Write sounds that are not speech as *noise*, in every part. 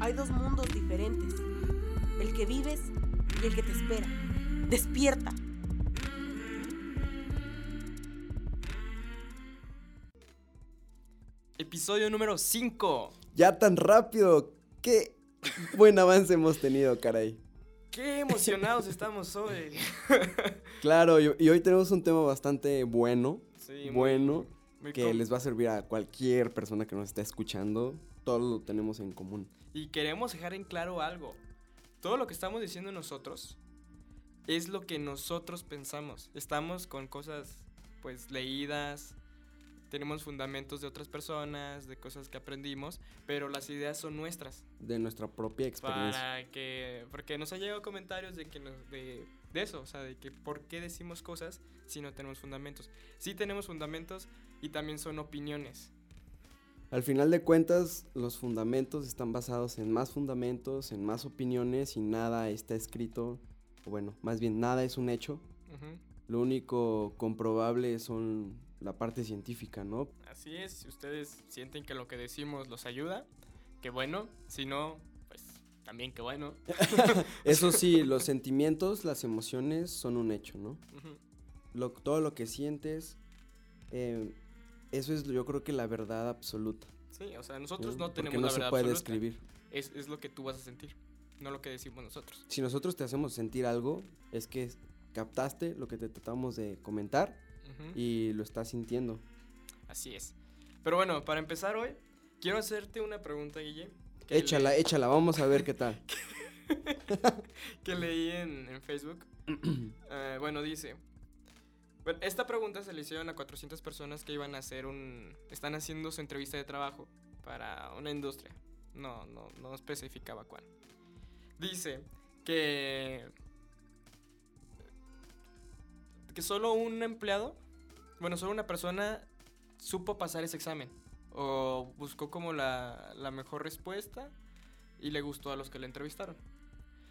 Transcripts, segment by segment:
Hay dos mundos diferentes. El que vives y el que te espera. Despierta. Episodio número 5. Ya tan rápido. Qué buen avance hemos tenido, caray. Qué emocionados estamos hoy. *laughs* Claro, y, y hoy tenemos un tema bastante bueno. Sí, bueno. muy que les va a servir a cualquier persona que nos está escuchando. Todos lo tenemos en común. Y queremos dejar en claro algo. Todo lo que estamos diciendo nosotros es lo que nosotros pensamos. Estamos con cosas pues leídas, tenemos fundamentos de otras personas, de cosas que aprendimos, pero las ideas son nuestras. De nuestra propia experiencia. Para que. Porque nos han llegado comentarios de que nos- de, de eso, o sea, de que por qué decimos cosas si no tenemos fundamentos. Sí tenemos fundamentos y también son opiniones. Al final de cuentas, los fundamentos están basados en más fundamentos, en más opiniones y nada está escrito. O bueno, más bien nada es un hecho. Lo único comprobable son la parte científica, ¿no? Así es, si ustedes sienten que lo que decimos los ayuda, qué bueno. Si no, pues también qué bueno. *laughs* *laughs* Eso sí, los sentimientos, las emociones son un hecho, ¿no? Lo- todo lo que sientes, eh, eso es yo creo que la verdad absoluta. Sí, o sea, nosotros ¿no? no Porque tenemos no la se verdad puede absoluta. describir. Es, es lo que tú vas a sentir, no lo que decimos nosotros. Si nosotros te hacemos sentir algo, es que captaste lo que te tratamos de comentar y lo estás sintiendo. Así es. Pero bueno, para empezar hoy, quiero hacerte una pregunta, Guille. Échala, le- échala, vamos a ver qué tal. *laughs* que leí en, en Facebook. Eh, *clears throat* bueno, dice. Bueno, esta pregunta se le hicieron a 400 personas que iban a hacer un. Están haciendo su entrevista de trabajo para una industria. No, no, no especificaba cuál. Dice que. Que solo un empleado. Bueno, solo una persona supo pasar ese examen. O buscó como la, la mejor respuesta. Y le gustó a los que le entrevistaron.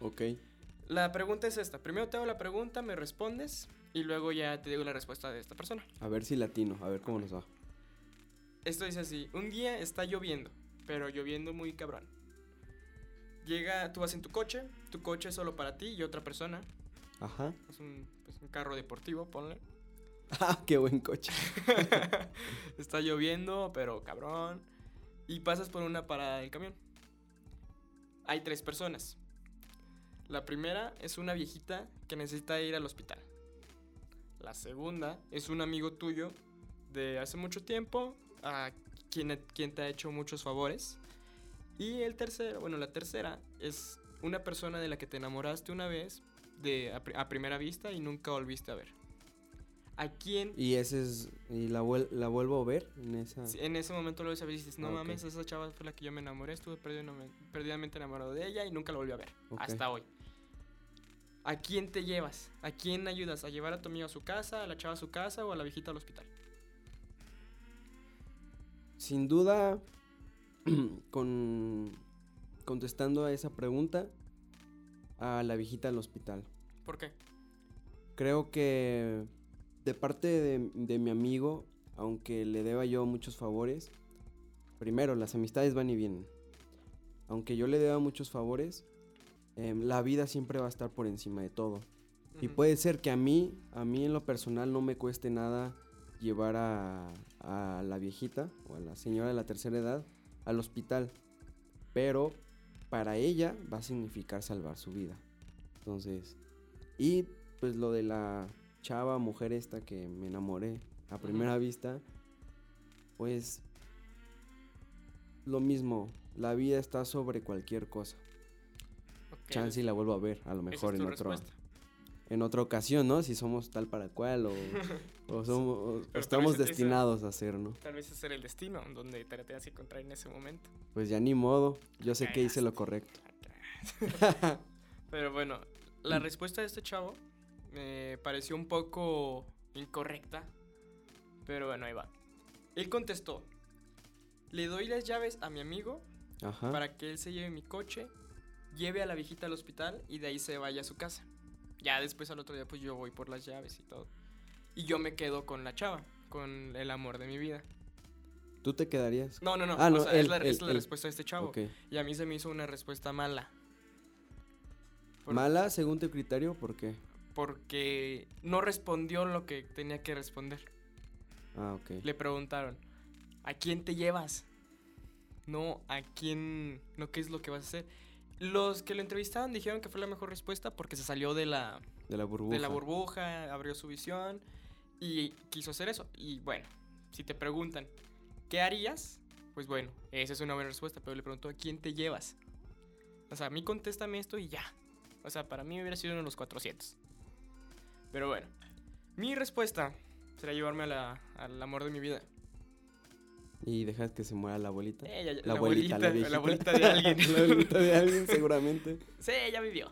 Ok. La pregunta es esta. Primero te hago la pregunta, me respondes y luego ya te digo la respuesta de esta persona. A ver si latino, a ver cómo nos va. Esto dice así. Un día está lloviendo, pero lloviendo muy cabrón. Llega, tú vas en tu coche, tu coche es solo para ti y otra persona. Ajá. Es un, pues, un carro deportivo, ponle. *laughs* Ah, qué buen coche. *laughs* está lloviendo, pero cabrón. Y pasas por una parada del camión. Hay tres personas. La primera es una viejita que necesita ir al hospital. La segunda es un amigo tuyo de hace mucho tiempo, a quien, quien te ha hecho muchos favores. Y el tercero, bueno, la tercera es una persona de la que te enamoraste una vez de, a, pri- a primera vista y nunca volviste a ver. ¿A quién Y ese es. Y la, vuel- la vuelvo a ver en esa. Sí, en ese momento lo ves a ver y dices, no Ah, ok. mames, esa chava fue la que yo me enamoré, estuve perdidamente, enamorado de ella y nunca la volví a ver. Hasta hoy. ¿A quién te llevas? ¿A quién ayudas? ¿A llevar a tu amigo a su casa, a la chava a su casa o a la viejita al hospital? Sin duda, *clears throat* con contestando a esa pregunta, a la viejita al hospital. ¿Por qué? Creo que de parte de, de mi amigo, aunque le deba yo muchos favores, primero, las amistades van y vienen. Aunque yo le deba muchos favores, em, la vida siempre va a estar por encima de todo. Y puede ser que a mí, a mí en lo personal no me cueste nada llevar a, a la viejita o a la señora de la tercera edad al hospital. Pero para ella va a significar salvar su vida. Entonces, y pues lo de la chava, mujer esta que me enamoré a primera vista, pues lo mismo, la vida está sobre cualquier cosa. Chance y la vuelvo a ver, a lo mejor es en otro, respuesta. en otra ocasión, ¿no? Si somos tal para cual o, *laughs* o somos, o estamos destinados a ser, ¿no? Tal vez ese era el destino donde te la tengas que encontrar en ese momento. Pues ya ni modo, yo sé que hice lo correcto. *laughs* Pero bueno, Mm. la respuesta de este chavo me pareció un poco incorrecta. Pero bueno, ahí va. Él contestó, le doy las llaves a mi amigo Ajá. para que él se lleve mi coche, lleve a la viejita al hospital y de ahí se vaya a su casa. Ya después al otro día pues yo voy por las llaves y todo. Y yo me quedo con la chava, con el amor de mi vida. ¿Tú te quedarías? No, no, no. Ah, no, o sea, es él, la, es la él. respuesta de este chavo. Y a mí se me hizo una respuesta mala. Por- ¿Mala según tu criterio? ¿Por qué? Porque no respondió lo que tenía que responder. Ah, ok. Le preguntaron, ¿a quién te llevas? No, ¿a quién? No, ¿qué es lo que vas a hacer? Los que lo entrevistaron dijeron que fue la mejor respuesta porque se salió de la, De la burbuja. de la burbuja, abrió su visión y quiso hacer eso. Y bueno, si te preguntan, ¿qué harías? Pues bueno, esa es una buena respuesta, pero le preguntó, ¿a quién te llevas? O sea, a mí contéstame esto y ya. O sea, para mí hubiera sido uno de los 400. Pero bueno, mi respuesta será llevarme a la- al amor de mi vida. Y dejas que se muera la abuelita. Eh, ya- La la, abuelita, abuelita, la *laughs* la, abuelita de alguien. la abuelita de alguien, seguramente. sí, ya vivió.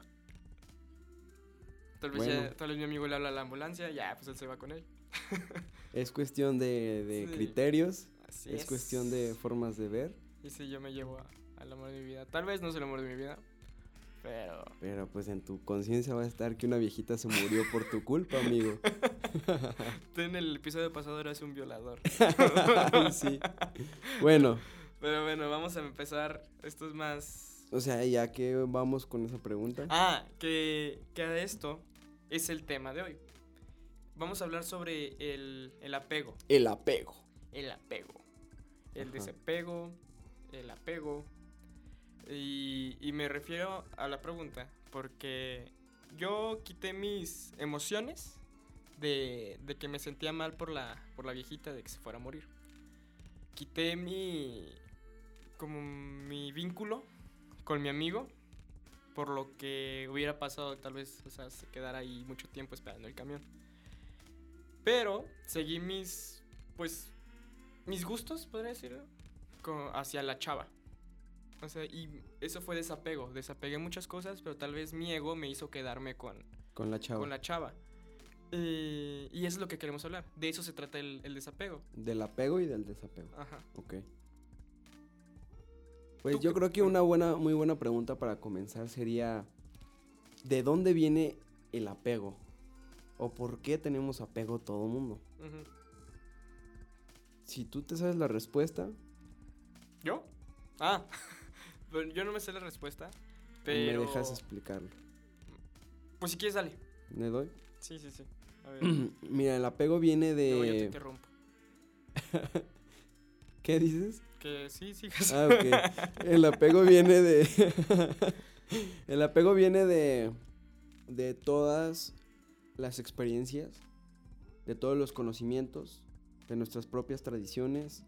Tal vez, Bueno. ya- tal vez mi amigo le habla a la ambulancia, ya, pues él se va con él. *laughs* Es cuestión de, de Sí. criterios, Así es cuestión de formas de ver, Y sí, yo me llevo al amor de mi vida. Tal vez no es el amor de mi vida, pero... pero pues en tu conciencia va a estar que una viejita se murió por tu culpa, amigo. *laughs* En el episodio pasado eras un violador. *laughs* Sí. Bueno, Pero bueno, vamos a empezar. Esto es más... o sea, ya que vamos con esa pregunta. Ah, que, que a esto es el tema de hoy. Vamos a hablar sobre el, el apego. El apego. El apego. El Ajá. desapego. El apego. Y, me refiero a la pregunta porque yo quité mis emociones de, de que me sentía mal por la, por la viejita de que se fuera a morir. Quité mi. como mi vínculo con mi amigo por lo que hubiera pasado, tal vez, o sea, se quedara ahí mucho tiempo esperando el camión. Pero seguí mis, pues, mis gustos, podría decirlo, co- hacia la chava. O sea, y eso fue desapego. Desapegué muchas cosas, pero tal vez mi ego me hizo quedarme con, Con la chava. con la chava. Eh, y eso es lo que queremos hablar. De eso se trata el, el desapego. Del apego y del desapego. Ajá. Ok. Pues ¿Tú yo qué- creo que una buena, muy buena pregunta para comenzar sería, ¿de dónde viene el apego? ¿O por qué tenemos apego todo mundo? Si tú te sabes la respuesta, ¿Yo? Ah, *laughs* pero yo no me sé la respuesta. Pero... me dejas explicarlo. Pues si quieres, dale. ¿Me doy? Sí, sí, sí. A ver. *clears throat* Mira, el apego viene luego yo te de... interrumpo. *laughs* ¿Qué dices? Que sí, sigas. Ah, ok. El apego viene de. *laughs* el apego viene de. de todas las experiencias, de todos los conocimientos, de nuestras propias tradiciones,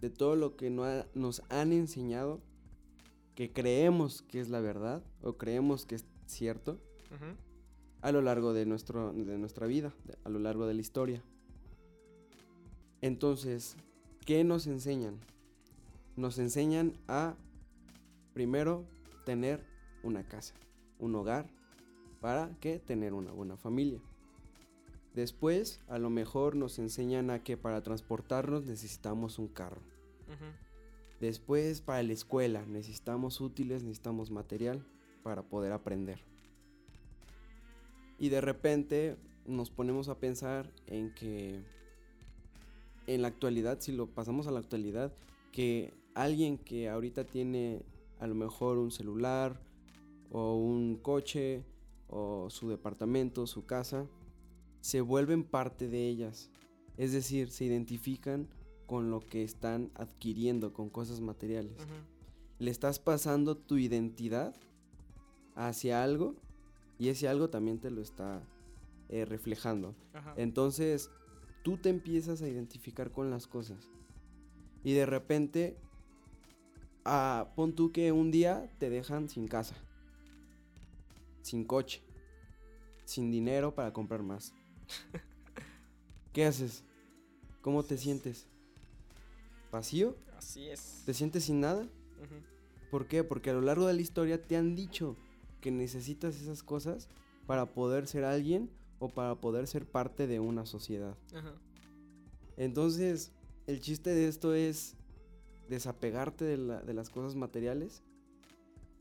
de todo lo que no ha- nos han enseñado, que creemos que es la verdad o creemos que es cierto a lo largo de, nuestro, de nuestra vida, de- a lo largo de la historia. Entonces, ¿qué nos enseñan? Nos enseñan a, primero, tener una casa, un hogar, para que tener una buena familia. Después, a lo mejor nos enseñan a que para transportarnos necesitamos un carro. Después, para la escuela, necesitamos útiles, necesitamos material para poder aprender. Y de repente nos ponemos a pensar en que en la actualidad, si lo pasamos a la actualidad, que alguien que ahorita tiene a lo mejor un celular o un coche o su departamento, su casa, se vuelven parte de ellas. Es decir, se identifican con lo que están adquiriendo, con cosas materiales. Le estás pasando tu identidad hacia algo y ese algo también te lo está eh, reflejando. Ajá. Entonces, tú te empiezas a identificar con las cosas. Y de repente, ah, pon tú que un día te dejan sin casa, sin coche, sin dinero para comprar más. *laughs* ¿Qué haces? ¿Cómo te sientes? ¿Vacío? Así es. ¿Te sientes sin nada? ¿Por qué? Porque a lo largo de la historia te han dicho que necesitas esas cosas para poder ser alguien o para poder ser parte de una sociedad. Ajá. Entonces, el chiste de esto es desapegarte de, la- de las cosas materiales.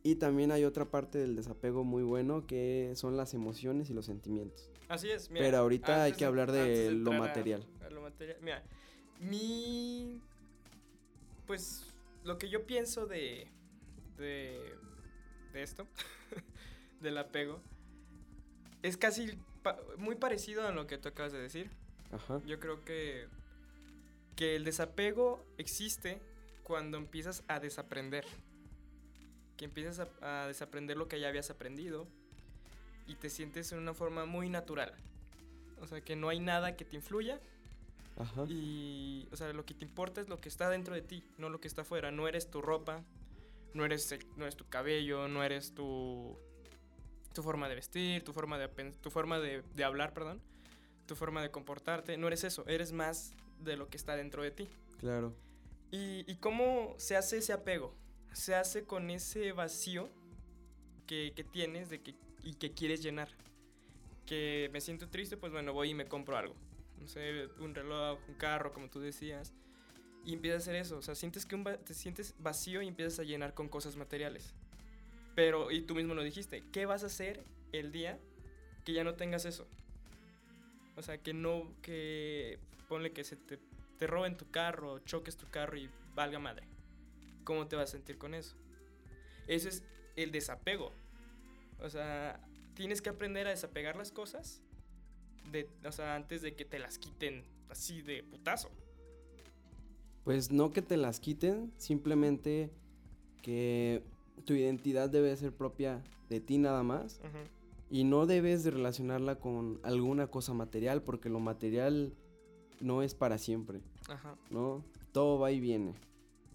Y también hay otra parte del desapego muy bueno que son las emociones y los sentimientos. Así es. mira, Pero ahorita hay que hablar de lo a- material. a lo material. Mira, mi pues lo que yo pienso de, de, de esto, *laughs* del apego, es casi pa- muy parecido a lo que tú acabas de decir. Ajá. Yo creo que, que el desapego existe cuando empiezas a desaprender. Que empiezas a, a desaprender lo que ya habías aprendido y te sientes en una forma muy natural. O sea, que no hay nada que te influya Ajá. y, o sea, lo que te importa es lo que está dentro de ti, no lo que está afuera. No eres tu ropa, no eres, no eres tu cabello, no eres tu, tu forma de vestir, tu forma de, tu forma de, de hablar, perdón, tu forma de comportarte. No eres eso, eres más de lo que está dentro de ti. Claro. ¿Y, y cómo se hace ese apego? Se hace con ese vacío que, que tienes de que, y que quieres llenar. Que me siento triste, pues bueno, voy y me compro algo. Un reloj, un carro, como tú decías. Y empiezas a hacer eso. O sea, sientes que un te sientes vacío y empiezas a llenar con cosas materiales. Pero, y tú mismo lo dijiste, ¿qué vas a hacer el día que ya no tengas eso? O sea, que no, que ponle que se te, te roben tu carro, choques tu carro y valga madre. ¿Cómo te vas a sentir con eso? Eso es el desapego. O sea, tienes que aprender a desapegar las cosas de, o sea, antes de que te las quiten así de putazo. Pues no que te las quiten, simplemente que tu identidad debe ser propia de ti nada más y no debes de relacionarla con alguna cosa material porque lo material no es para siempre, Ajá. ¿no? Todo va y viene,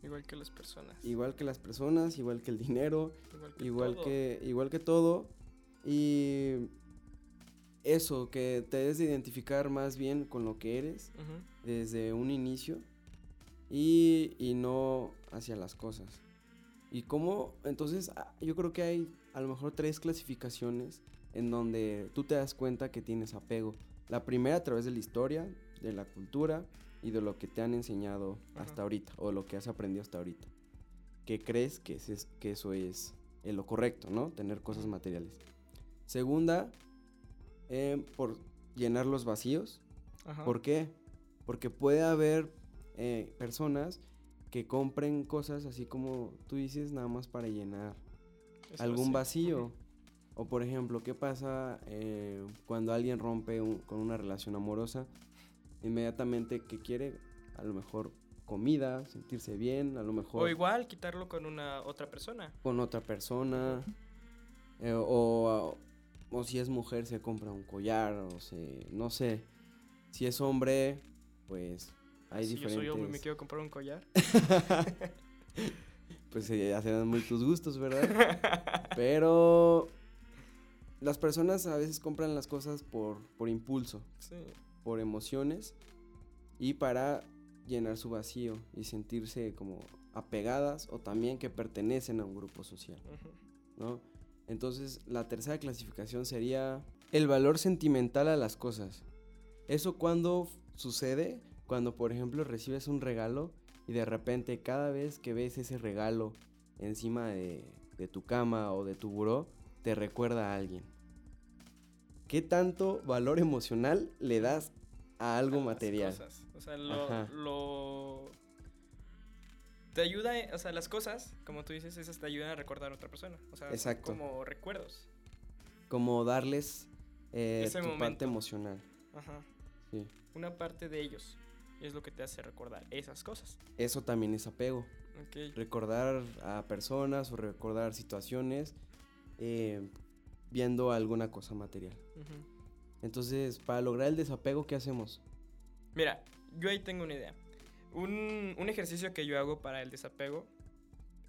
Igual que las personas. igual que las personas, igual que el dinero, Igual que igual todo. que igual que todo y eso que te debes de identificar más bien con lo que eres desde un inicio y, y no hacia las cosas. Y cómo, entonces ah, yo creo que hay a lo mejor tres clasificaciones en donde tú te das cuenta que tienes apego. La primera a través de la historia, de la cultura y de lo que te han enseñado hasta ahorita o lo que has aprendido hasta ahorita. Que crees que, es- que eso es lo correcto, ¿no? Tener cosas materiales. Segunda, eh, por llenar los vacíos. Ajá. ¿Por qué? Porque puede haber eh, personas que compren cosas así como tú dices, nada más para llenar algún vacío. O por ejemplo, ¿qué pasa eh, cuando alguien rompe un- con una relación amorosa? Inmediatamente, ¿qué quiere? A lo mejor comida, sentirse bien, a lo mejor O igual quitarlo con una otra persona. con otra persona. eh, o, o si es mujer se compra un collar, o se, no sé. Si es hombre, pues hay si yo diferentes... soy hombre y me quiero comprar un collar. *laughs* Pues eh, ya serán muy tus gustos, ¿verdad? *laughs* Pero las personas a veces compran las cosas por, por impulso, sí. por emociones y para llenar su vacío y sentirse como apegadas o también que pertenecen a un grupo social. ¿no? Entonces la tercera clasificación sería el valor sentimental a las cosas. Eso cuando sucede, cuando por ejemplo recibes un regalo y de repente cada vez que ves ese regalo encima de, de tu cama o de tu buró, te recuerda a alguien. ¿Qué tanto valor emocional le das a algo a las material? cosas. O sea, lo- Te ayuda, eh, o sea, las cosas, como tú dices, esas te ayudan a recordar a otra persona. O sea, Exacto. como recuerdos. Como darles eh, tu momento. parte emocional. Ajá. Sí. Una parte de ellos es lo que te hace recordar esas cosas. Eso también es apego. Ok. recordar a personas o recordar situaciones eh, viendo alguna cosa material. Entonces, para lograr el desapego, ¿qué hacemos? Mira, yo ahí tengo una idea. Un, un ejercicio que yo hago para el desapego.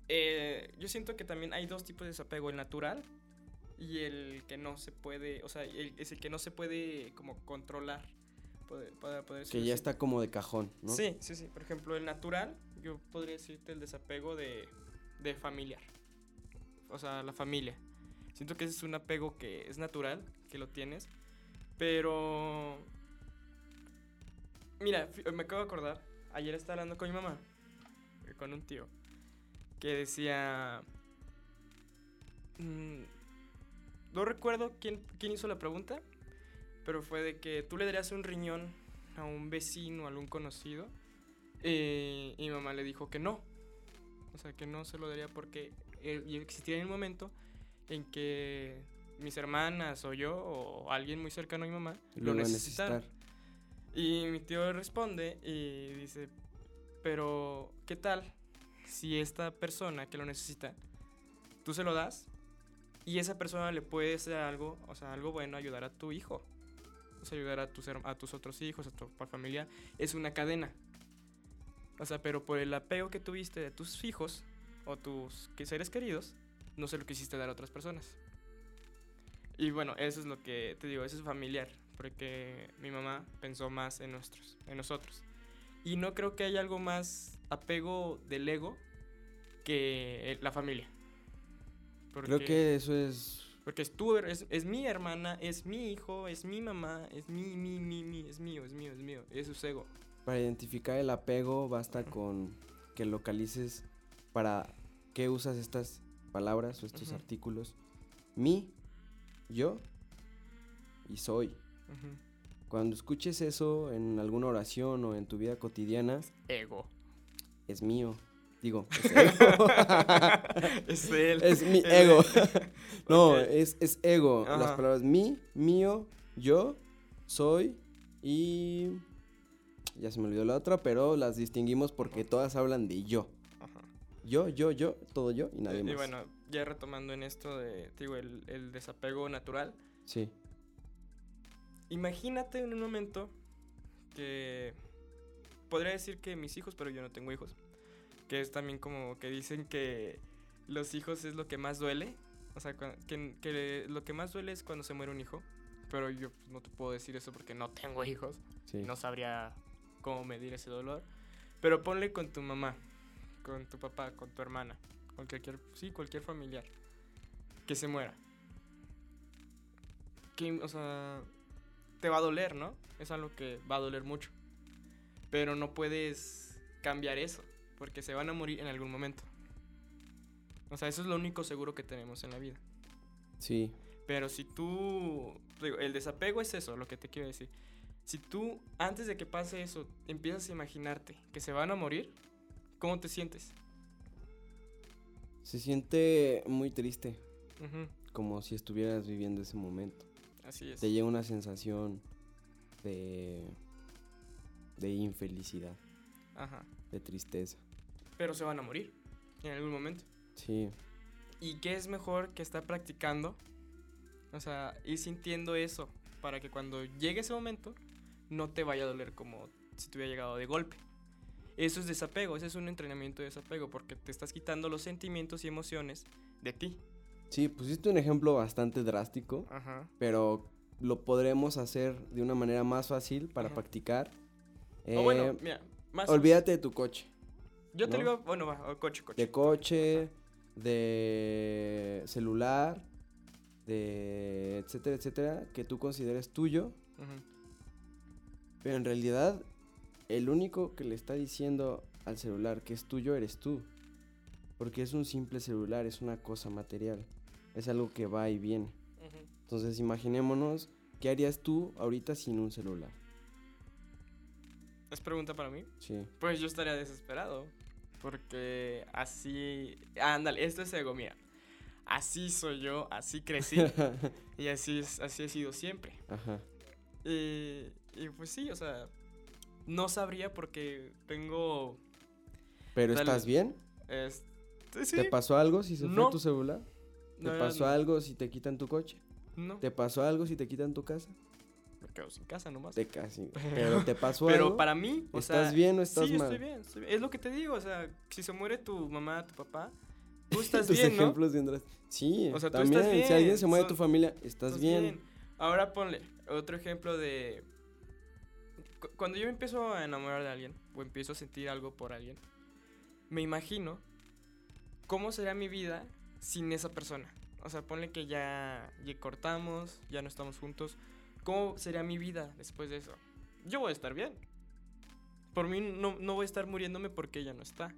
eh, yo siento que también hay dos tipos de desapego: el natural y el que no se puede. O sea, el- es el que no se puede como controlar. Poder, poder Que ya así. está como de cajón, ¿no? Sí, sí, sí. Por ejemplo, el natural, yo podría decirte el desapego de, de familiar. O sea, la familia. Siento que ese es un apego que es natural, que lo tienes. Pero... Mira, me acabo de acordar. Ayer estaba hablando con mi mamá, eh, con un tío, que decía... mm, no recuerdo quién, quién hizo la pregunta, pero fue de que tú le darías un riñón a un vecino, a algún conocido. eh, y mi mamá le dijo que no, O sea, que no se lo daría porque y existiría un momento en que mis hermanas o yo o alguien muy cercano a mi mamá lo, necesitar. Y mi tío responde y dice, pero ¿qué tal si esta persona que lo necesita, tú se lo das y esa persona le puede hacer algo, o sea, algo bueno, ayudar a tu hijo, o sea, ayudar a tus, a tus otros hijos, a tu familia, es una cadena. O sea, pero por el apego que tuviste de tus hijos o tus seres queridos, no se lo quisiste dar a otras personas. Y bueno, eso es lo que te digo, eso es familiar, porque mi mamá pensó más en nuestros, en nosotros. Y no creo que haya algo más apego del ego que eh, la familia. Creo Porque- que eso es porque es tu, es, es mi hermana, es mi hijo, es mi mamá, es mi, mi, mi, mi, es mío, es mío, es mío. Eso es ego. Para identificar el apego basta con que localices para qué usas estas palabras o estos Ujú. artículos. Mi, yo y soy. Cuando escuches eso en alguna oración o en tu vida cotidiana, Ego. es mío. Digo, *laughs* es ego. *laughs* es él. es mi ego. *laughs* no, es, es ego. Las palabras mi, mío, yo, soy y... Ya se me olvidó la otra, pero las distinguimos porque todas hablan de yo. Ajá. Yo, yo, yo, todo yo y nadie Eh, más. Y bueno, ya retomando en esto de, digo, el, el desapego natural. Sí. Imagínate en un momento que podría decir que mis hijos, pero yo no tengo hijos. Que es también como que dicen que los hijos es lo que más duele. O sea, que lo que más duele es cuando se muere un hijo. Pero yo pues, no te puedo decir eso porque no tengo hijos. Sí. No sabría cómo medir ese dolor. Pero ponle con tu mamá, con tu papá, con tu hermana, con cualquier, sí, cualquier familiar que se muera. Que, o sea, te va a doler, ¿no? Es algo que va a doler mucho. Pero no puedes cambiar eso, porque se van a morir en algún momento. O sea, eso es lo único seguro que tenemos en la vida. Sí. Pero si tú, digo, el desapego es eso, lo que te quiero decir. Si tú, antes de que pase eso, empiezas a imaginarte que se van a morir, ¿cómo te sientes? Se siente muy triste, como si estuvieras viviendo ese momento. Así es. Te llega una sensación de de infelicidad, Ajá. de tristeza. Pero se van a morir en algún momento. Sí. ¿Y qué es mejor que estar practicando? O sea, ir sintiendo eso para que cuando llegue ese momento no te vaya a doler como si te hubiera llegado de golpe. Eso es desapego, ese es un entrenamiento de desapego porque te estás quitando los sentimientos y emociones de ti. Sí, pusiste un ejemplo bastante drástico, Ajá. pero lo podremos hacer de una manera más fácil para Ajá. practicar. o bueno, Eh, mira, más olvídate de tu coche. Yo te ¿no? lo iba, bueno, va, coche, coche. De coche, de celular, de etcétera, etcétera, que tú consideres tuyo, pero en realidad el único que le está diciendo al celular que es tuyo eres tú. Porque es un simple celular, es una cosa material, es algo que va y viene. Entonces imaginémonos, ¿qué harías tú ahorita sin un celular? ¿Es pregunta para mí? Sí. Pues yo estaría desesperado. Porque así. Ándale, esto es ego, mira. Así soy yo, así crecí. *laughs* y así, es, así he sido siempre. Ajá. Y, y pues sí, o sea. No sabría porque tengo. Pero Tal- ¿estás bien? Este, sí. ¿Te pasó algo si se No. fue tu celular? ¿Te verdad, pasó no. algo si te quitan tu coche? No. ¿Te pasó algo si te quitan tu casa? Me quedo sin casa nomás. Te casi. Pero- Pero te pasó *laughs* Pero algo. para mí, o ¿Estás sea, bien o estás sí, mal? estoy bien, estoy bien. Es lo que te digo, o sea, si se muere tu mamá, tu papá, *laughs* tú estás Tus bien, ¿no? ejemplos bien drásticos. Sí, O sea, tú también. estás Si alguien bien, se muere de tu son- familia, estás, Estás bien. Ahora ponle otro ejemplo de. cu- Cuando yo me empiezo a enamorar de alguien, o empiezo a sentir algo por alguien, me imagino cómo será mi vida sin esa persona. O sea, ponle que ya, ya cortamos, ya no estamos juntos. ¿Cómo sería mi vida después de eso? Yo voy a estar bien. Por mí no, no voy a estar muriéndome porque ella no está.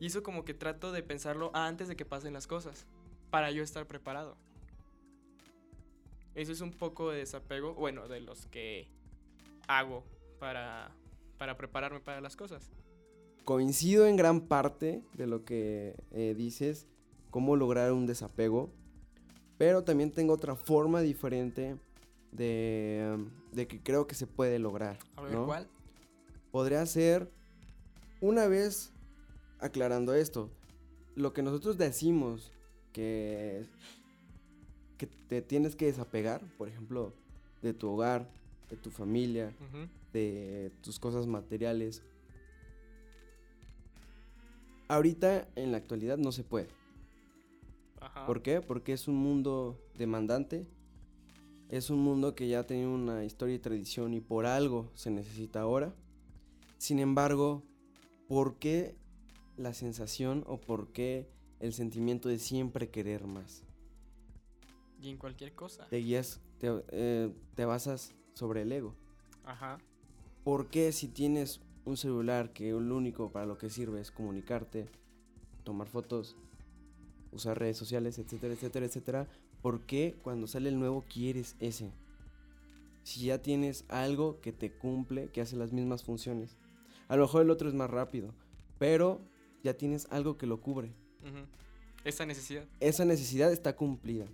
Y eso como que trato de pensarlo antes de que pasen las cosas, para yo estar preparado. Eso es un poco de desapego, bueno, de los que hago para, para prepararme para las cosas. Coincido en gran parte de lo que eh, dices, cómo lograr un desapego, pero también tengo otra forma diferente de, de que creo que se puede lograr. A ver, ¿no? ¿cuál? Podría ser, una vez aclarando esto, lo que nosotros decimos que, que te tienes que desapegar, por ejemplo, de tu hogar, de tu familia, de tus cosas materiales. Ahorita, en la actualidad, no se puede. Ajá. ¿Por qué? Porque es un mundo demandante. Es un mundo que ya tiene una historia y tradición y por algo se necesita ahora. Sin embargo, ¿por qué la sensación o por qué el sentimiento de siempre querer más? Y en cualquier cosa. Te guías, te, eh, te basas sobre el ego. Ajá. ¿Por qué si tienes un celular que lo único para lo que sirve es comunicarte, tomar fotos, usar redes sociales, etcétera, etcétera, etcétera? ¿Por qué cuando sale el nuevo quieres ese? Si ya tienes algo que te cumple, que hace las mismas funciones. A lo mejor el otro es más rápido, pero ya tienes algo que lo cubre. Esa necesidad. Esa necesidad está cumplida.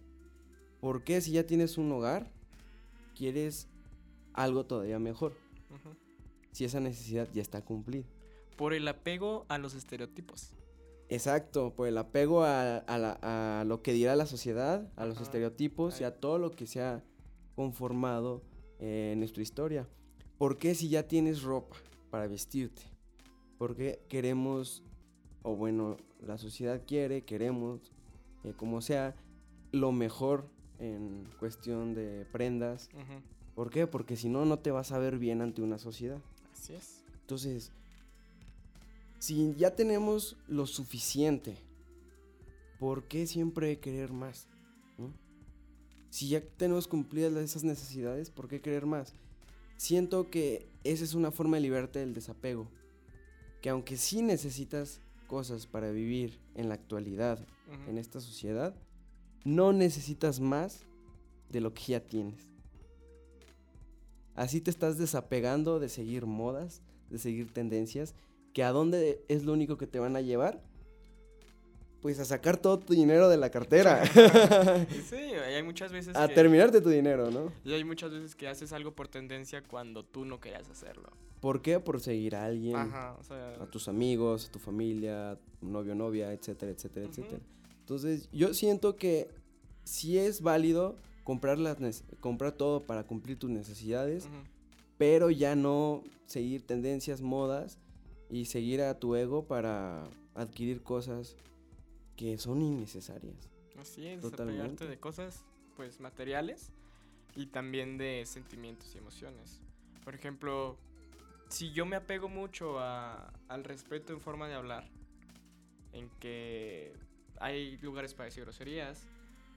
¿Por qué si ya tienes un hogar, quieres algo todavía mejor? Si esa necesidad ya está cumplida. Por el apego a los estereotipos. Exacto, por el apego a, a la- a lo que dirá la sociedad, a los estereotipos y a todo lo que se ha conformado eh, en nuestra historia. ¿Por qué si ya tienes ropa para vestirte? ¿Por qué queremos, o bueno, la sociedad quiere, queremos, eh, como sea, lo mejor en cuestión de prendas? ¿Por qué? Porque si no, no te vas a ver bien ante una sociedad. Así es. Entonces, si ya tenemos lo suficiente, ¿por qué siempre querer más? ¿no? Si ya tenemos cumplidas esas necesidades, ¿por qué querer más? Siento que esa es una forma de liberarte del desapego. Que aunque sí necesitas cosas para vivir en la actualidad, en esta sociedad, no necesitas más de lo que ya tienes. Así te estás desapegando de seguir modas, de seguir tendencias, que a dónde es lo único que te van a llevar? Pues a sacar todo tu dinero de la cartera. *laughs* Sí, y *laughs* hay muchas veces a que... terminarte tu dinero, ¿no? Y hay muchas veces que haces algo por tendencia cuando tú no querías hacerlo. ¿Por qué? Por seguir a alguien, Ajá, o sea... a tus amigos, a tu familia, novio, novia, etcétera, etcétera, Ujú. etcétera. Entonces, yo siento que sí es válido comprar, las comprar todo para cumplir tus necesidades, pero ya no seguir tendencias, modas y seguir a tu ego para adquirir cosas que son innecesarias. Así es, Totalmente. desapegarte de cosas, pues, materiales y también de sentimientos y emociones. Por ejemplo, si yo me apego mucho a- al respeto en forma de hablar, en que hay lugares para decir groserías,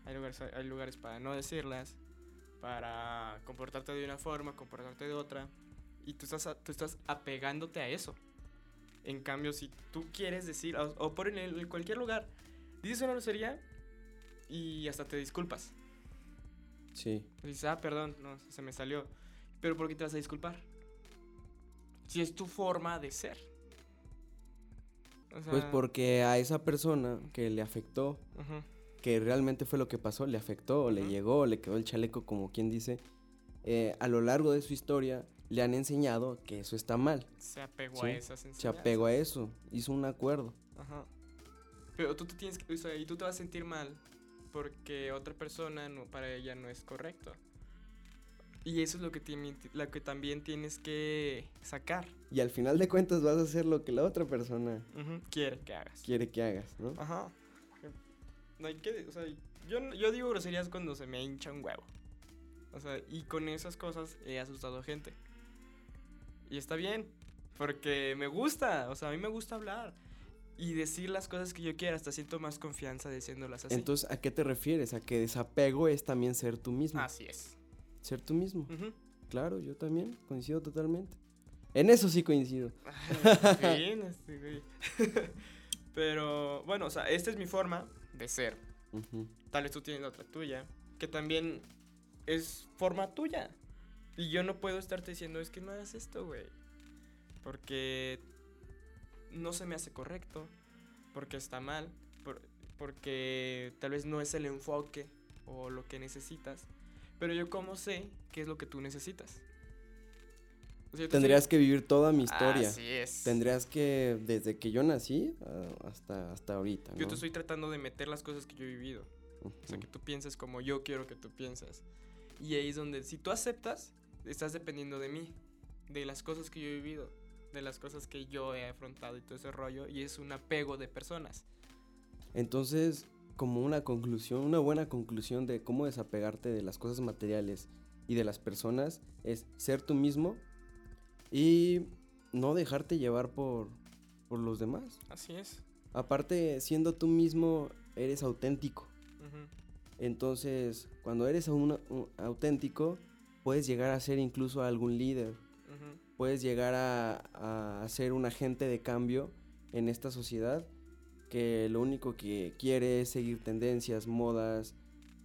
hay lugares, hay lugares para no decirlas, para comportarte de una forma, comportarte de otra, y tú estás, tú estás apegándote a eso. En cambio, si tú quieres decir, o, o por en el- cualquier lugar, dices una grosería y hasta te disculpas. Sí. Dices, ah, perdón, no, se me salió. Pero ¿por qué te vas a disculpar? Si es tu forma de ser. O Pues sea, porque a esa persona que le afectó, ujú, que realmente fue lo que pasó, le afectó, le llegó, le quedó el chaleco, como quien dice, eh, a lo largo de su historia le han enseñado que eso está mal. se apegó Sí, a esas Se enseñanzas. apegó a eso, hizo un acuerdo. Ajá. Pero tú te tienes que, o sea, y tú te vas a sentir mal porque otra persona no, para ella no es correcto. Y eso es lo que, tiene, lo que también tienes que sacar. Y al final de cuentas vas a hacer lo que la otra persona Quiere que hagas. quiere que hagas, ¿no? Ajá. No hay que, o sea, yo, yo digo groserías cuando se me hincha un huevo. O sea, y con esas cosas he asustado gente. Y está bien, porque me gusta, o sea, a mí me gusta hablar. Y decir las cosas que yo quiera, hasta siento más confianza diciéndolas así. Entonces, ¿a qué te refieres? A que desapego es también ser tú mismo. así es. Ser tú mismo. Ujú. Claro, yo también coincido totalmente. En eso sí coincido. Ay, bien, *laughs* este güey. *laughs* Pero, bueno, o sea, esta es mi forma de ser. Tal vez tú tienes otra tuya, que también es forma tuya. Y yo no puedo estarte diciendo, es que no hagas esto, güey. Porque no se me hace correcto, porque está mal, por- porque tal vez no es el enfoque o lo que necesitas. Pero yo cómo sé qué es lo que tú necesitas. Yo te Tendrías estoy- que vivir toda mi historia. Así es. Tendrías que, desde que yo nací ah, hasta, hasta ahorita. Yo ¿no? te estoy tratando de meter las cosas que yo he vivido. O sea, que tú pienses como yo quiero que tú pienses. Y ahí es donde, si tú aceptas, estás dependiendo de mí, de las cosas que yo he vivido, de las cosas que yo he afrontado y todo ese rollo. Y es un apego de personas. Entonces, como una conclusión, una buena conclusión de cómo desapegarte de las cosas materiales y de las personas es ser tú mismo y no dejarte llevar por, por los demás. Así es. Aparte, siendo tú mismo, eres auténtico. Entonces, cuando eres un- un auténtico, puedes llegar a ser incluso algún líder. Puedes llegar a, a ser un agente de cambio en esta sociedad que lo único que quiere es seguir tendencias, modas,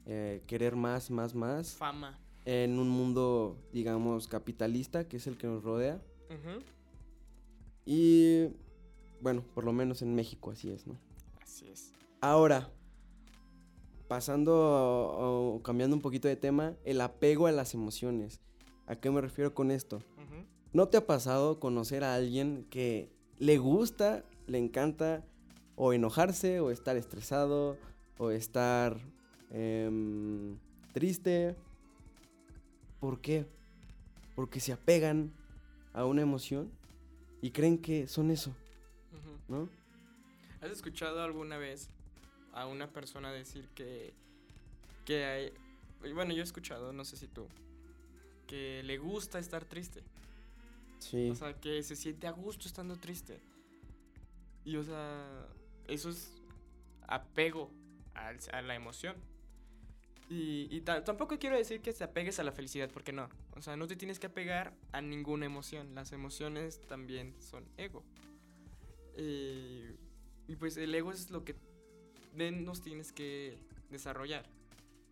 eh, querer más, más, más Fama. En un mundo, digamos, capitalista, que es el que nos rodea. Ujú. Y bueno, por lo menos en México así es, ¿no? Así es. Ahora, pasando o, o cambiando un poquito de tema, el apego a las emociones. ¿A qué me refiero con esto? ¿No te ha pasado conocer a alguien que le gusta, le encanta o enojarse o estar estresado o estar em, triste? ¿Por qué? Porque se apegan a una emoción y creen que son eso. ¿no? ¿Has escuchado alguna vez a una persona decir que, que hay, bueno, yo he escuchado, no sé si tú, que le gusta estar triste? Sí. O sea, que se siente a gusto estando triste. Y, o sea, eso es apego al- a la emoción. Y, y ta- tampoco quiero decir que te apegues a la felicidad, porque no. O sea, no te tienes que apegar a ninguna emoción. Las emociones también son ego. Y, y pues el ego es lo que menos tienes que desarrollar.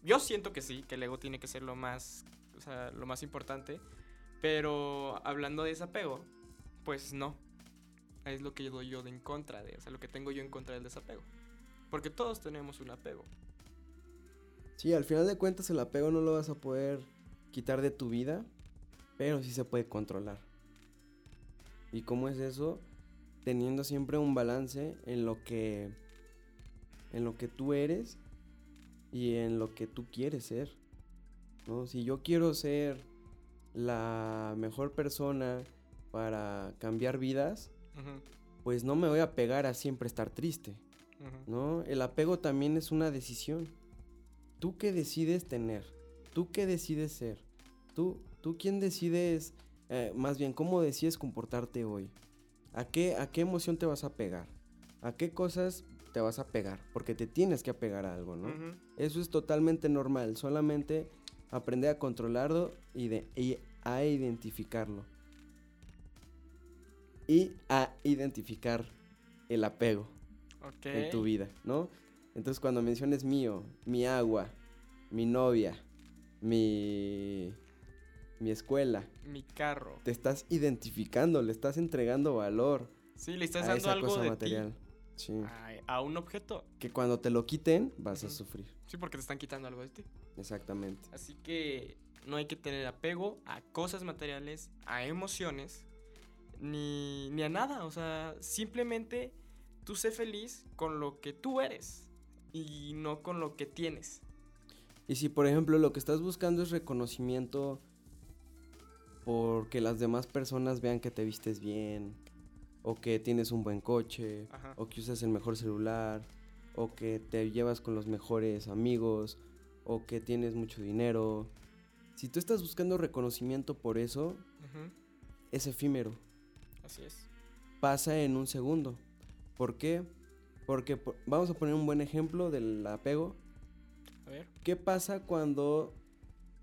Yo siento que sí, que el ego tiene que ser lo más, o sea, lo más importante. Pero hablando de desapego, pues no. Es lo que yo doy yo de en contra de, o sea, lo que tengo yo en contra del desapego. Porque todos tenemos un apego. Sí, al final de cuentas el apego no lo vas a poder quitar de tu vida, pero sí se puede controlar. ¿Y cómo es eso? Teniendo siempre un balance en lo que en lo que tú eres y en lo que tú quieres ser. ¿no? Si yo quiero ser la mejor persona para cambiar vidas, pues no me voy a pegar a siempre estar triste. ¿no? El apego también es una decisión. ¿Tú qué decides tener? ¿Tú qué decides ser? ¿Tú, tú quién decides, eh, más bien, cómo decides comportarte hoy? ¿A qué, ¿A qué emoción te vas a pegar? ¿A qué cosas te vas a pegar? Porque te tienes que apegar a algo, ¿no? Eso es totalmente normal, solamente aprender a controlarlo y, de, y a identificarlo. Y a identificar el apego en tu vida, ¿no? Entonces cuando menciones mío, mi agua, mi novia, mi, mi escuela, Mi carro. te estás identificando, le estás entregando valor Sí, le estás a dando esa algo cosa de material. Sí. ti a, un objeto. Que cuando te lo quiten vas a sufrir. Sí, porque te están quitando algo de ti. Exactamente. Así que no hay que tener apego a cosas materiales, a emociones, ni, ni a nada. O sea, simplemente tú sé feliz con lo que tú eres y no con lo que tienes. Y si por ejemplo lo que estás buscando es reconocimiento porque las demás personas vean que te vistes bien, o que tienes un buen coche, Ajá. o que usas el mejor celular, o que te llevas con los mejores amigos, o que tienes mucho dinero. Si tú estás buscando reconocimiento por eso, es efímero. Así es. Pasa en un segundo. ¿Por qué? Porque por- vamos a poner un buen ejemplo del apego. A ver. ¿Qué pasa cuando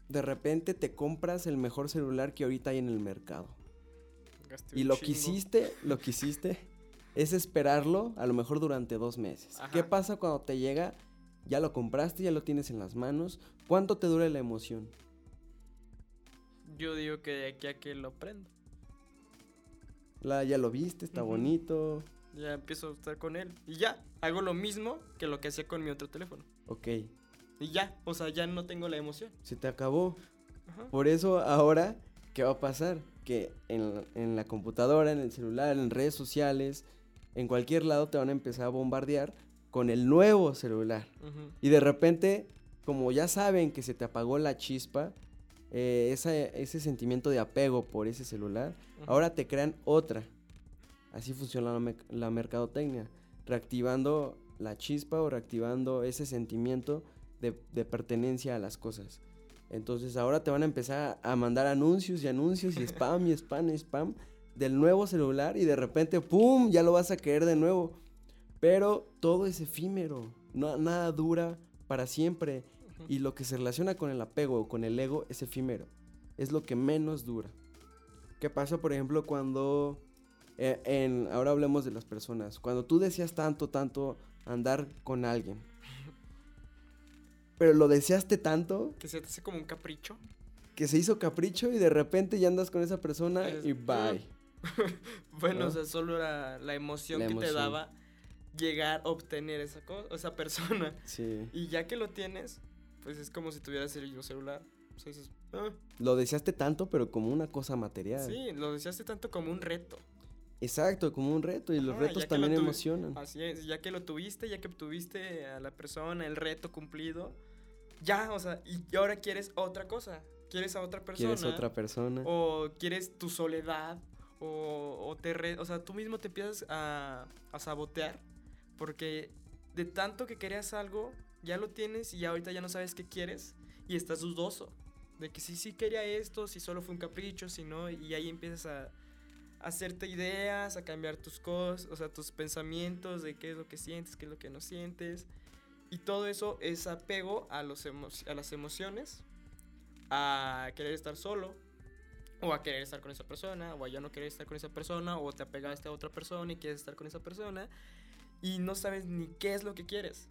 de repente te compras el mejor celular que ahorita hay en el mercado? gasté Y lo que hiciste, lo que hiciste es esperarlo a lo mejor durante dos meses. Ajá. ¿Qué pasa cuando te llega? Ya lo compraste, ya lo tienes en las manos. ¿Cuánto te dura la emoción? Yo digo que de aquí a que lo prendo. La, ya lo viste, está bonito. Ya empiezo a estar con él. Y ya, hago lo mismo que lo que hacía con mi otro teléfono. Ok, Y ya, o sea, ya no tengo la emoción. se te acabó. Ajá. Por eso ahora, ¿qué va a pasar? Que en, en la computadora, en el celular, en redes sociales, en cualquier lado te van a empezar a bombardear con el nuevo celular. Y de repente, como ya saben que se te apagó la chispa, eh, esa- ese sentimiento de apego por ese celular, ahora te crean otra. Así funciona la, mercadotecnia, reactivando la chispa o reactivando ese sentimiento de, de pertenencia a las cosas. Entonces ahora te van a empezar a mandar anuncios y anuncios y spam y spam y spam del nuevo celular y de repente, ¡pum!, ya lo vas a querer de nuevo. Pero todo es efímero, no, nada dura para siempre. Y lo que se relaciona con el apego o con el ego es efímero. Es lo que menos dura. ¿Qué pasa, por ejemplo, cuando... eh, en, ahora hablemos de las personas. Cuando tú deseas tanto, tanto andar con alguien. Pero lo deseaste tanto Que se te hace como un capricho. que se hizo capricho y de repente ya andas con esa persona Es- y bye. *laughs* Bueno, ¿No? o sea, solo era la emoción La que te daba llegar a obtener esa cosa, esa *laughs* persona. Sí. Y ya que lo tienes, pues es como si tuvieras el celular. O sea, dices, "Ah, Lo deseaste tanto, pero como una cosa material. sí, lo deseaste tanto como un reto. Exacto, como un reto. Y los retos también lo emocionan. Así es, ya que lo tuviste, ya que obtuviste a la persona, el reto cumplido, ya, o sea, y ahora quieres otra cosa. Quieres a otra persona. Quieres otra persona. O quieres tu soledad. O, o te re- o sea, tú mismo te empiezas a, a sabotear. Porque de tanto que querías algo, ya lo tienes y ya ahorita ya no sabes qué quieres. Y estás dudoso. De que si sí quería esto, si solo fue un capricho, si no. Y ahí empiezas a hacerte ideas, a cambiar tus cosas, o sea, tus pensamientos de qué es lo que sientes, qué es lo que no sientes. Y todo eso es apego a, los emo- a las emociones, a querer estar solo, o a querer estar con esa persona, o a ya no querer estar con esa persona, o te apegaste a otra persona y quieres estar con esa persona, y no sabes ni qué es lo que quieres.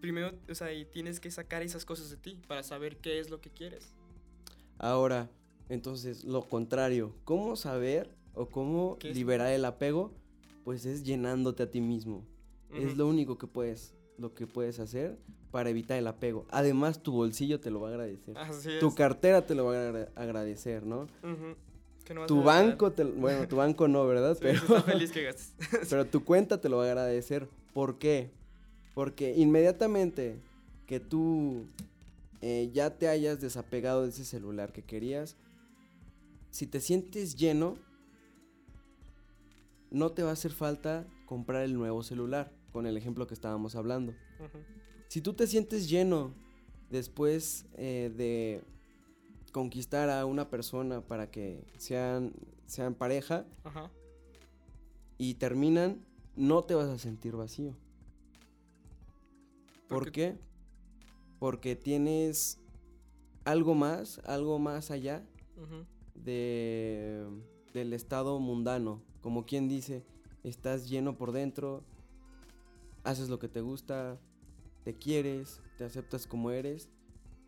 Primero, o sea, y tienes que sacar esas cosas de ti para saber qué es lo que quieres. Ahora, entonces, lo contrario. ¿Cómo saber o cómo ¿Qué es? liberar el apego? Pues es llenándote a ti mismo. Es Ujú. lo único que puedes, lo que puedes hacer para evitar el apego. Además, tu bolsillo te lo va a agradecer. Así es. Tu cartera te lo va a agra- agradecer, ¿no? Ujú. Que no Tu banco, te, bueno, tu banco no, ¿verdad? Sí, Pero, está feliz que gastes. *laughs* pero tu cuenta te lo va a agradecer. ¿Por qué? Porque inmediatamente que tú eh, ya te hayas desapegado de ese celular que querías, si te sientes lleno, no te va a hacer falta comprar el nuevo celular, con el ejemplo que estábamos hablando. Si tú te sientes lleno después eh, de conquistar a una persona para que sean, sean pareja y terminan, no te vas a sentir vacío. ¿Por Porque- qué? Porque tienes algo más, algo más allá de, del estado mundano. Como quien dice, estás lleno por dentro, haces lo que te gusta, te quieres, te aceptas como eres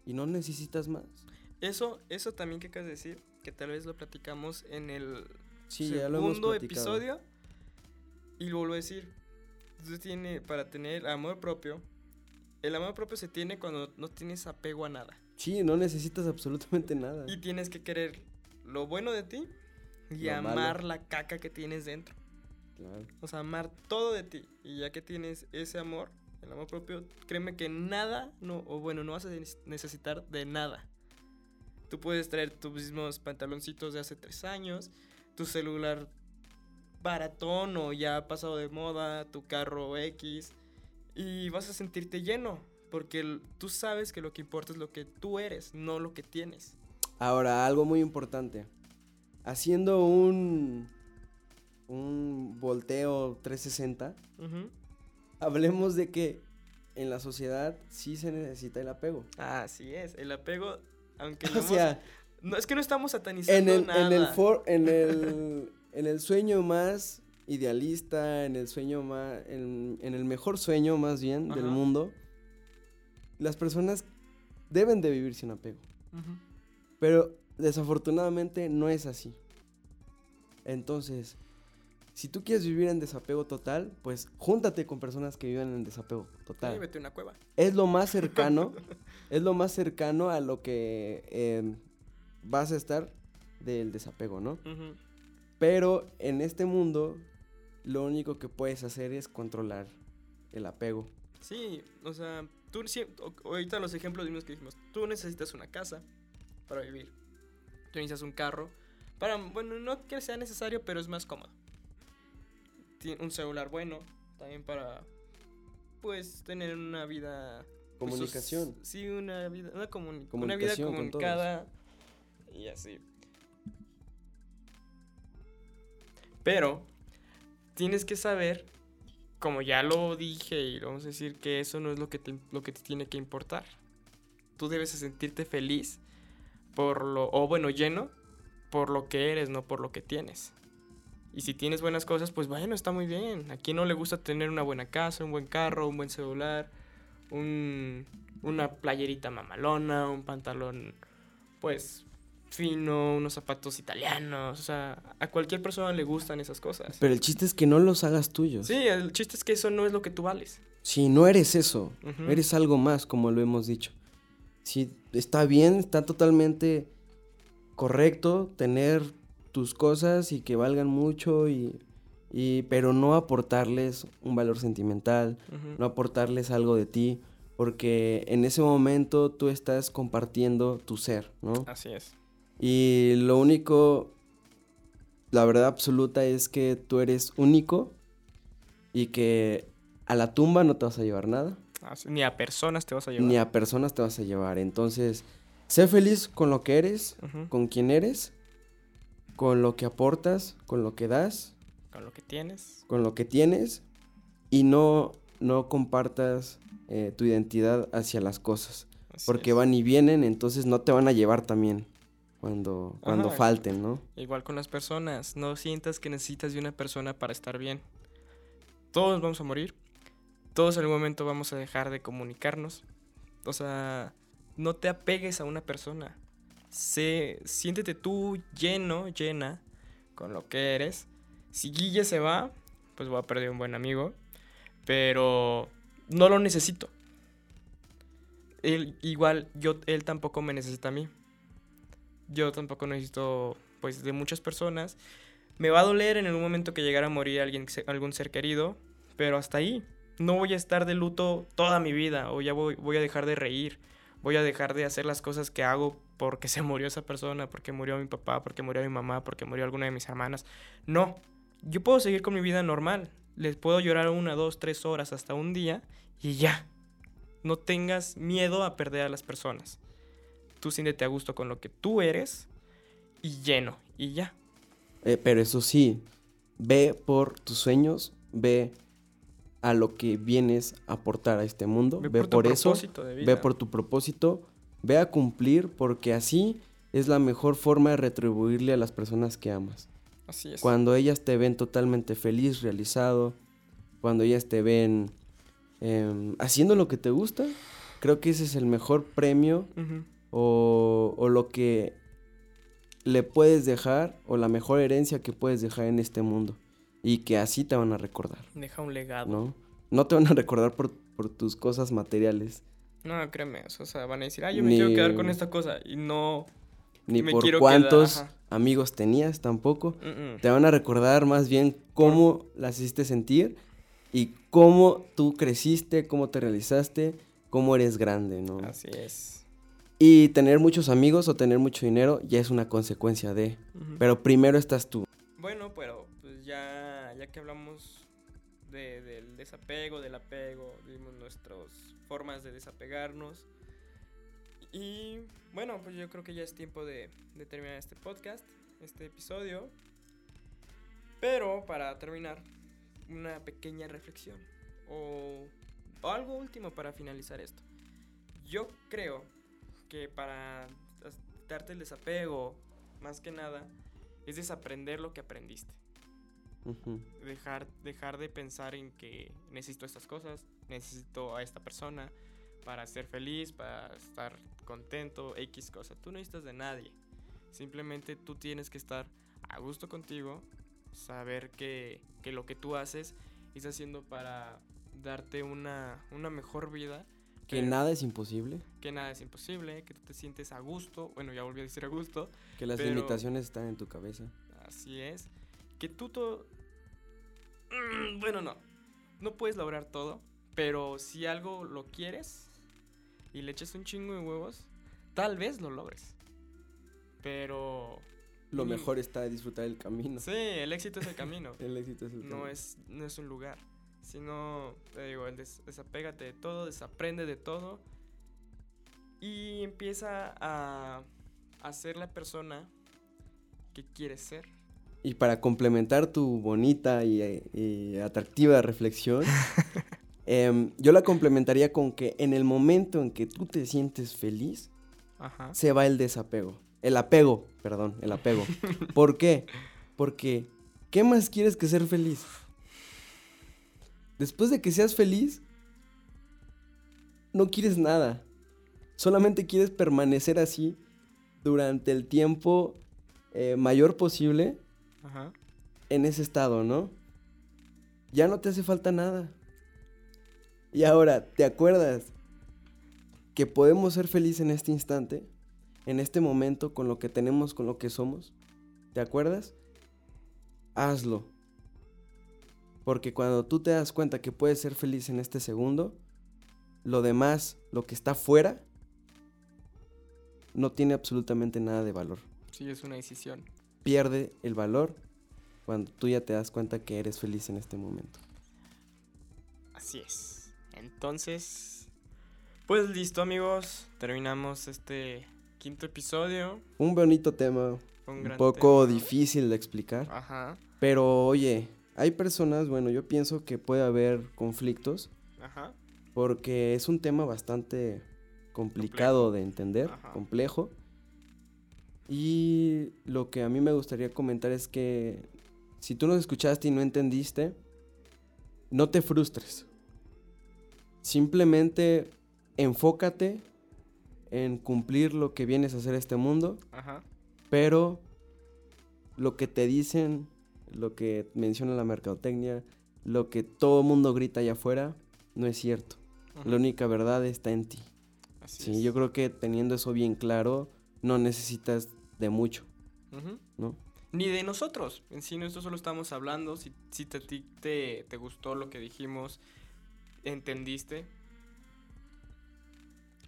y no necesitas más. Eso, eso también que acabas de decir, que tal vez lo platicamos en el Sí, segundo episodio. Y lo vuelvo a decir. Tú tiene, para tener amor propio, el amor propio se tiene cuando no tienes apego a nada. Sí, no necesitas absolutamente nada. Y tienes que querer lo bueno de ti y Lo malo. amar la caca que tienes dentro. Claro. O sea, amar todo de ti. Y ya que tienes ese amor, el amor propio, créeme que nada, no, o bueno, no vas a neces- necesitar de nada. Tú puedes traer tus mismos pantaloncitos de hace tres años, tu celular baratón o ya pasado de moda, tu carro X, y vas a sentirte lleno. Porque tú sabes que lo que importa es lo que tú eres, no lo que tienes. Ahora, algo muy importante. Haciendo un un volteo 360, Ujú. hablemos de que en la sociedad sí se necesita el apego. Así es, el apego, aunque *laughs* no O sea, no, es que no estamos satanizando en el, nada. en el for- en *laughs* el en el sueño más idealista, en el sueño más en, en el mejor sueño más bien del mundo, las personas deben de vivir sin apego. Ujú. Pero desafortunadamente no es así. Entonces, Si tú quieres vivir en desapego total, pues júntate con personas que vivan en desapego Sí, total. vete a una cueva. Es lo más cercano, *laughs* es lo más cercano a lo que eh, vas a estar del desapego, ¿no? Pero en este mundo, lo único que puedes hacer es controlar el apego. Sí, o sea, tú ahorita los ejemplos mismos que dijimos, tú necesitas una casa para vivir. Tú necesitas un carro para, bueno, no que sea necesario, pero es más cómodo. Un celular bueno, también para, pues, tener una vida... pues, Comunicación. sí, una vida, una, comuni- una vida Comunicación comunicada y así. Pero tienes que saber, como ya lo dije y lo vamos a decir, que eso no es lo que te, lo que te tiene que importar. Tú debes de sentirte feliz por lo, o bueno, lleno por lo que eres, no por lo que tienes. Y si tienes buenas cosas, pues bueno, está muy bien. ¿A quién no le gusta tener una buena casa, un buen carro, un buen celular, un, una playerita mamalona, un pantalón, pues, fino, unos zapatos italianos? O sea, a cualquier persona le gustan esas cosas. Pero el chiste es que no los hagas tuyos. Sí, el chiste es que eso no es lo que tú vales. Si no eres eso, eres algo más, como lo hemos dicho. Sí, está bien, está totalmente correcto tener tus cosas y que valgan mucho y, y pero no aportarles un valor sentimental, no aportarles algo de ti, porque en ese momento tú estás compartiendo tu ser, ¿no? Así es. Y lo único, la verdad absoluta es que tú eres único y que a la tumba no te vas a llevar nada, Ni a personas te vas a llevar. ni a personas te vas a llevar. Entonces, sé feliz con lo que eres, con quien eres, con lo que aportas, con lo que das, Con lo que tienes. con lo que tienes y no, no compartas eh, tu identidad hacia las cosas. Así Porque es. van y vienen, entonces no te van a llevar también cuando, cuando Ajá. falten, ¿no? Igual con las personas. No sientas que necesitas de una persona para estar bien. Todos vamos a morir. Todos en algún momento vamos a dejar de comunicarnos. O sea, no te apegues a una persona. Sé, siéntete tú lleno, llena con lo que eres. Si Guille se va, pues voy a perder un buen amigo. Pero no lo necesito. Él, igual, yo, él tampoco me necesita a mí. Yo tampoco necesito, pues, de muchas personas. Me va a doler en algún momento que llegara a morir alguien, algún ser querido, pero hasta ahí. No voy a estar de luto toda mi vida, o ya voy, a dejar de reír, voy a dejar de hacer las cosas que hago porque *laughs* se murió esa persona, porque murió mi papá, porque murió mi mamá, porque murió alguna de mis hermanas. No, yo puedo seguir con mi vida normal. Les puedo llorar una, dos, tres horas hasta un día y ya. No tengas miedo a perder a las personas. Tú siéntete a gusto con lo que tú eres y lleno y ya. Eh, pero eso sí, ve por tus sueños, ve a lo que vienes a aportar a este mundo, ve, por, eso, ve por tu propósito, ve a cumplir, porque así es la mejor forma de retribuirle a las personas que amas. Así es. Cuando ellas te ven totalmente feliz, realizado, cuando ellas te ven em, haciendo lo que te gusta, creo que ese es el mejor premio o lo que le puedes dejar o la mejor herencia que puedes dejar en este mundo y que así te van a recordar, Deja un legado. ¿no? No te van a recordar por, por tus cosas materiales, No, créeme. O sea, van a decir, ah, yo me quiero quedar con esta cosa. Y no. ni Me por quiero cuántos quedar, amigos tenías tampoco. mm, mm. Te van a recordar más bien cómo las hiciste sentir y cómo tú creciste, cómo te realizaste, cómo eres grande, ¿no? Así es. Y tener muchos amigos o tener mucho dinero ya es una consecuencia de. Pero primero estás tú. Bueno, pero que hablamos de- del desapego, del apego, dimos nuestras formas de desapegarnos. Y bueno, pues yo creo que ya es tiempo de, terminar este podcast, este episodio. Pero para terminar, una pequeña reflexión o, o algo último para finalizar esto. Yo creo que para darte el desapego, más que nada, es desaprender lo que aprendiste. Dejar, dejar de pensar en que necesito estas cosas, necesito a esta persona para ser feliz, para estar contento, X cosa. Tú no necesitas de nadie. Simplemente tú tienes que estar a gusto contigo, saber que, que lo que tú haces estás haciendo para darte una, una mejor vida. Que nada es imposible, que nada es imposible, que tú te sientes a gusto, bueno, ya volví a decir a gusto, que las Pero- limitaciones están en tu cabeza. así es, que tú todo... Mm, Bueno, no, no puedes lograr todo, pero si algo lo quieres y le echas un chingo de huevos, tal vez lo logres. Pero... Lo Mm. mejor está disfrutar el camino. Sí, el éxito es el camino. *laughs* El éxito es el no camino. es, no es un lugar. Sino, te digo, el des- desapégate de todo, desaprende de todo. Y empieza a, a ser la persona que quieres ser. Y para complementar tu bonita y, eh, y atractiva reflexión, *laughs* em, yo la complementaría con que en el momento en que tú te sientes feliz, Ajá. se va el desapego. El apego, perdón, el apego. *laughs* ¿Por qué? Porque, ¿qué más quieres que ser feliz? Después de que seas feliz, no quieres nada. Solamente quieres permanecer así durante el tiempo eh, mayor posible Ajá. en ese estado, ¿no? Ya no te hace falta nada. Y ahora, ¿te acuerdas que podemos ser felices en este instante? En este momento, con lo que tenemos, con lo que somos. ¿Te acuerdas? Hazlo. Porque cuando tú te das cuenta que puedes ser feliz en este segundo, lo demás, lo que está fuera, no tiene absolutamente nada de valor Sí, es una decisión. Pierde el valor cuando tú ya te das cuenta que eres feliz en este momento. Así es. Entonces, pues listo amigos. Terminamos este quinto episodio. Un bonito tema, un un poco tema. difícil de explicar, Ajá. pero oye, hay personas, bueno, yo pienso que puede haber conflictos Ajá. porque es un tema bastante complicado de entender, Ajá. complejo. Y lo que a mí me gustaría comentar es que si tú nos escuchaste y no entendiste, no te frustres. Simplemente enfócate en cumplir lo que vienes a hacer a este mundo, Ajá. pero lo que te dicen, lo que menciona la mercadotecnia, lo que todo mundo grita allá afuera, no es cierto. Ujú. La única verdad está en ti. Así Sí, es. yo creo que teniendo eso bien claro, no necesitas de mucho. ¿no? Ni de nosotros. En sí, nosotros solo estamos hablando. Si, si te, a ti te, te gustó lo que dijimos, entendiste,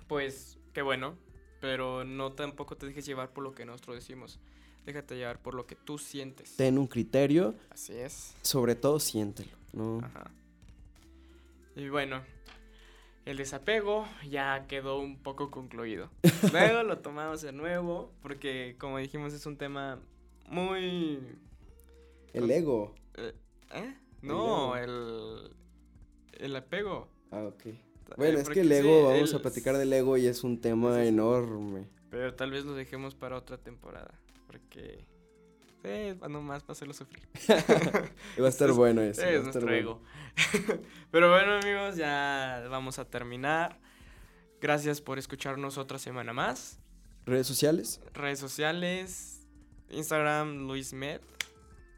pues qué bueno. Pero no tampoco te dejes llevar por lo que nosotros decimos. Déjate llevar por lo que tú sientes. Ten un criterio, Así es. sobre todo siéntelo, ¿no? Ajá. Y bueno, el desapego ya quedó un poco concluido. *laughs* Luego lo tomamos de nuevo porque, como dijimos, es un tema muy... El ego. eh, ¿Eh? No, el... El apego. Ah, ok. Eh, Bueno, es que el sí, ego, vamos a el- platicar del ego y es un tema Sí, sí, sí. enorme. Pero tal vez lo dejemos para otra temporada. Porque... Sí, nomás para hacerlo sufrir. *laughs* Va a estar Es- bueno eso. Es nuestro bueno. ego. *laughs* Pero bueno, amigos, ya vamos a terminar. Gracias por escucharnos otra semana más. Redes sociales, Redes sociales: Instagram, LuisMed.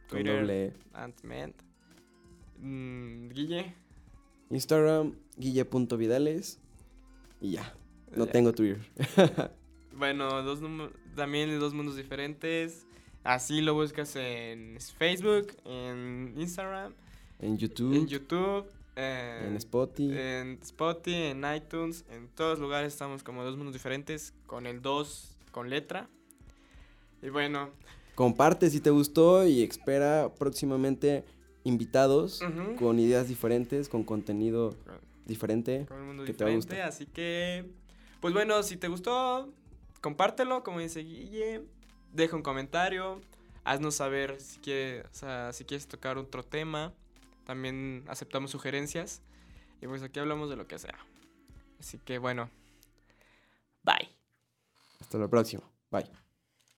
con Twitter, E. AntMed. mm, Guille. Instagram, guille.vidales. Y ya, no Ya. tengo Twitter. *laughs* Bueno, dos también dos mundos diferentes. Así lo buscas en Facebook, en Instagram, En YouTube, en YouTube, en, en Spotify. En Spotify, en iTunes, en todos lugares estamos como dos mundos diferentes, con el 2 con letra. Y bueno, Comparte si te gustó y espera próximamente invitados con ideas diferentes, con contenido diferente. con un mundo que te va a diferente, así que, pues bueno, si te gustó, compártelo, como dice Guille, deja un comentario, haznos saber si sea, si quieres tocar otro tema, también aceptamos sugerencias, y pues aquí hablamos de lo que sea. Así que bueno, bye. Hasta la próxima. Bye.